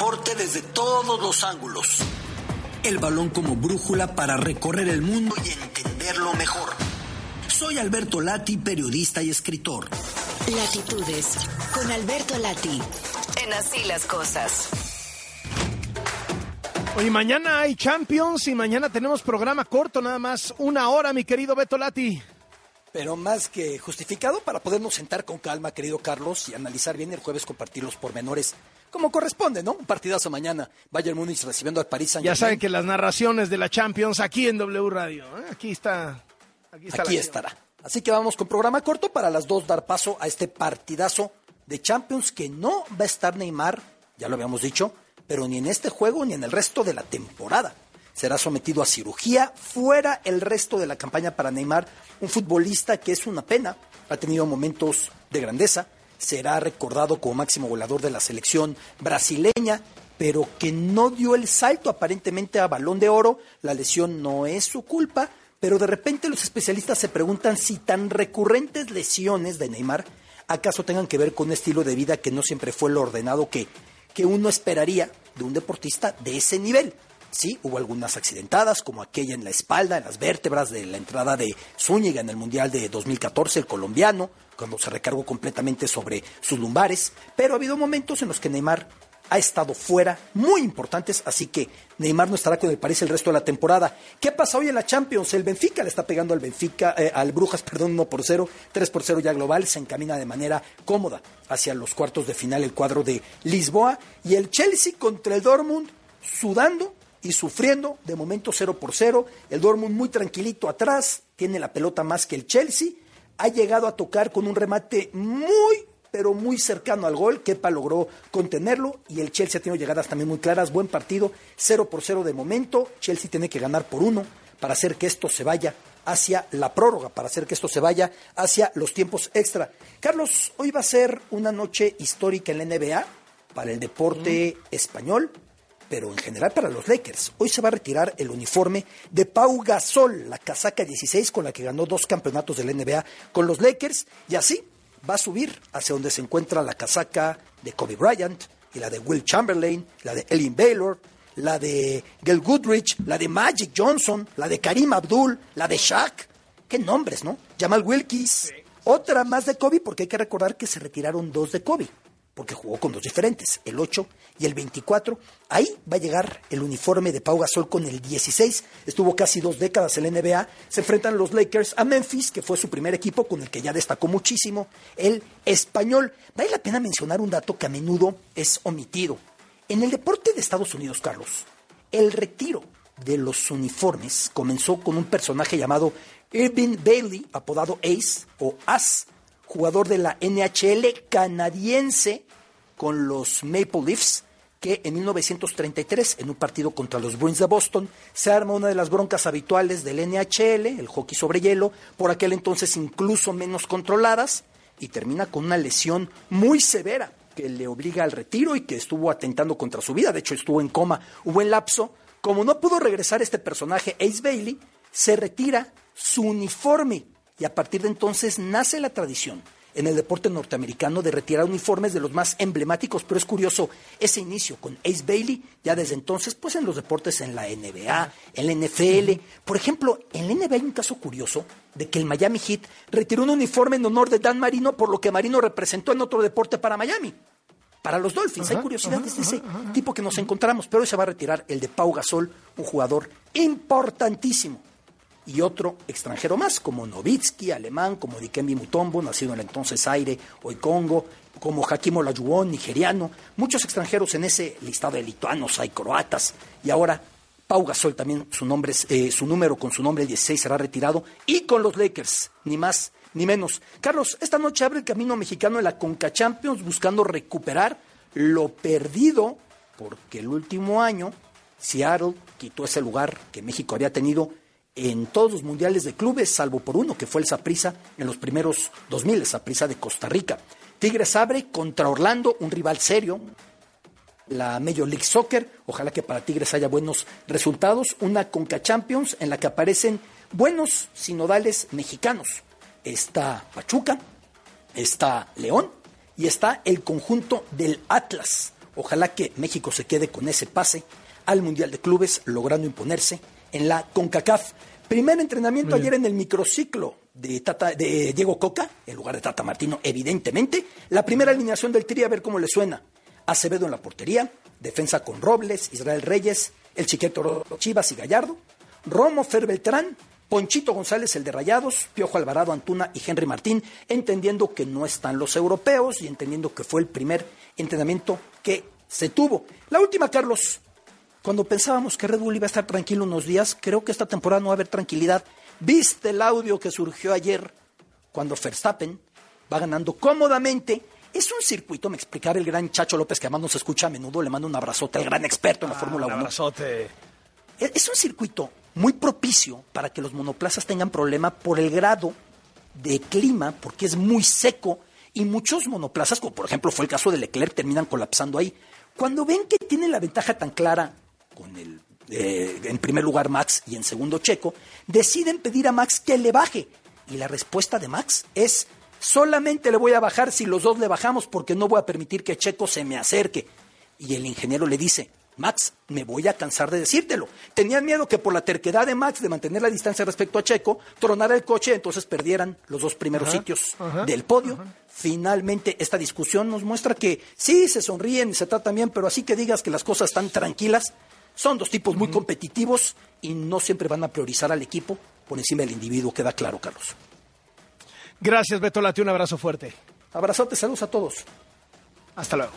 deporte desde todos los ángulos. El balón como brújula para recorrer el mundo y entenderlo mejor. Soy Alberto Lati, periodista y escritor. Latitudes, con Alberto Lati, en Así las Cosas. Hoy mañana hay Champions y mañana tenemos programa corto, nada más una hora, mi querido Beto Lati pero más que justificado para podernos sentar con calma, querido Carlos, y analizar bien el jueves, compartir los pormenores, como corresponde, ¿no? Un partidazo mañana, Bayern Múnich recibiendo al París Saint Ya saben que las narraciones de la Champions aquí en W Radio, ¿eh? aquí está. Aquí, aquí estará. Así que vamos con programa corto para las dos dar paso a este partidazo de Champions que no va a estar Neymar, ya lo habíamos dicho, pero ni en este juego ni en el resto de la temporada será sometido a cirugía. Fuera el resto de la campaña para Neymar, un futbolista que es una pena, ha tenido momentos de grandeza, será recordado como máximo goleador de la selección brasileña, pero que no dio el salto aparentemente a balón de oro. La lesión no es su culpa, pero de repente los especialistas se preguntan si tan recurrentes lesiones de Neymar acaso tengan que ver con un estilo de vida que no siempre fue lo ordenado que, que uno esperaría de un deportista de ese nivel. Sí, hubo algunas accidentadas, como aquella en la espalda, en las vértebras de la entrada de Zúñiga en el Mundial de 2014, el colombiano, cuando se recargó completamente sobre sus lumbares. Pero ha habido momentos en los que Neymar ha estado fuera, muy importantes, así que Neymar no estará con el París el resto de la temporada. ¿Qué pasa hoy en la Champions? El Benfica le está pegando al Benfica, eh, al Brujas, perdón, 1 por 0, 3 por 0 ya global, se encamina de manera cómoda hacia los cuartos de final el cuadro de Lisboa y el Chelsea contra el Dortmund sudando y sufriendo, de momento 0 por 0. El Dortmund muy tranquilito atrás, tiene la pelota más que el Chelsea. Ha llegado a tocar con un remate muy, pero muy cercano al gol. Kepa logró contenerlo y el Chelsea ha tenido llegadas también muy claras. Buen partido, 0 por 0 de momento. Chelsea tiene que ganar por uno para hacer que esto se vaya hacia la prórroga, para hacer que esto se vaya hacia los tiempos extra. Carlos, hoy va a ser una noche histórica en la NBA para el deporte español pero en general para los Lakers. Hoy se va a retirar el uniforme de Pau Gasol, la casaca 16 con la que ganó dos campeonatos del NBA con los Lakers, y así va a subir hacia donde se encuentra la casaca de Kobe Bryant, y la de Will Chamberlain, la de Ellen Baylor, la de Gail Goodrich, la de Magic Johnson, la de Karim Abdul, la de Shaq. Qué nombres, ¿no? Jamal Wilkins. Otra más de Kobe, porque hay que recordar que se retiraron dos de Kobe porque jugó con dos diferentes, el 8 y el 24. Ahí va a llegar el uniforme de Pau Gasol con el 16. Estuvo casi dos décadas en la NBA. Se enfrentan los Lakers a Memphis, que fue su primer equipo con el que ya destacó muchísimo, el español. Vale la pena mencionar un dato que a menudo es omitido. En el deporte de Estados Unidos, Carlos, el retiro de los uniformes comenzó con un personaje llamado Irving Bailey, apodado Ace o As, jugador de la NHL canadiense con los Maple Leafs, que en 1933, en un partido contra los Bruins de Boston, se arma una de las broncas habituales del NHL, el hockey sobre hielo, por aquel entonces incluso menos controladas, y termina con una lesión muy severa que le obliga al retiro y que estuvo atentando contra su vida. De hecho, estuvo en coma, hubo en lapso. Como no pudo regresar este personaje, Ace Bailey, se retira su uniforme y a partir de entonces nace la tradición en el deporte norteamericano de retirar uniformes de los más emblemáticos, pero es curioso ese inicio con Ace Bailey, ya desde entonces, pues en los deportes en la NBA, en la NFL. Por ejemplo, en la NBA hay un caso curioso de que el Miami Heat retiró un uniforme en honor de Dan Marino por lo que Marino representó en otro deporte para Miami. Para los Dolphins, hay curiosidades de ese tipo que nos encontramos, pero hoy se va a retirar el de Pau Gasol, un jugador importantísimo y otro extranjero más, como Novitsky, alemán, como Dikembe Mutombo, nacido en el entonces Aire, hoy Congo, como Hakim Olajuwon, nigeriano, muchos extranjeros en ese listado de lituanos, hay croatas, y ahora Pau Gasol también, su, nombre, eh, su número con su nombre el 16 será retirado, y con los Lakers, ni más ni menos. Carlos, esta noche abre el camino mexicano en la Conca Champions buscando recuperar lo perdido, porque el último año Seattle quitó ese lugar que México había tenido en todos los mundiales de clubes, salvo por uno, que fue el Saprisa en los primeros 2000, el Saprisa de Costa Rica. Tigres abre contra Orlando, un rival serio. La Major League Soccer, ojalá que para Tigres haya buenos resultados. Una Conca Champions en la que aparecen buenos sinodales mexicanos. Está Pachuca, está León y está el conjunto del Atlas Ojalá que México se quede con ese pase al Mundial de Clubes, logrando imponerse en la CONCACAF. Primer entrenamiento ayer en el microciclo de, Tata, de Diego Coca, en lugar de Tata Martino, evidentemente. La primera alineación del Tri, a ver cómo le suena. Acevedo en la portería, defensa con Robles, Israel Reyes, el Chiqueto Chivas y Gallardo, Romo Fer Beltrán, Ponchito González, el de Rayados, Piojo Alvarado, Antuna y Henry Martín, entendiendo que no están los europeos y entendiendo que fue el primer entrenamiento que se tuvo. La última, Carlos, cuando pensábamos que Red Bull iba a estar tranquilo unos días, creo que esta temporada no va a haber tranquilidad. ¿Viste el audio que surgió ayer cuando Verstappen va ganando cómodamente? Es un circuito, me explicara el gran Chacho López, que además nos escucha a menudo, le mando un abrazote al gran experto en la Ah, Fórmula un 1. abrazote. Es es un circuito muy propicio para que los monoplazas tengan problema por el grado de clima, porque es muy seco y muchos monoplazas, como por ejemplo fue el caso de Leclerc, terminan colapsando ahí. Cuando ven que tienen la ventaja tan clara con el, eh, en primer lugar Max y en segundo Checo, deciden pedir a Max que le baje. Y la respuesta de Max es, solamente le voy a bajar si los dos le bajamos porque no voy a permitir que Checo se me acerque. Y el ingeniero le dice, Max, me voy a cansar de decírtelo. Tenían miedo que por la terquedad de Max de mantener la distancia respecto a Checo, tronara el coche, entonces perdieran los dos primeros sitios del podio. Finalmente, esta discusión nos muestra que sí, se sonríen y se tratan bien, pero así que digas que las cosas están tranquilas, son dos tipos muy competitivos y no siempre van a priorizar al equipo por encima del individuo, queda claro, Carlos. Gracias, Beto Lati. Un abrazo fuerte. Abrazote, saludos a todos. Hasta luego.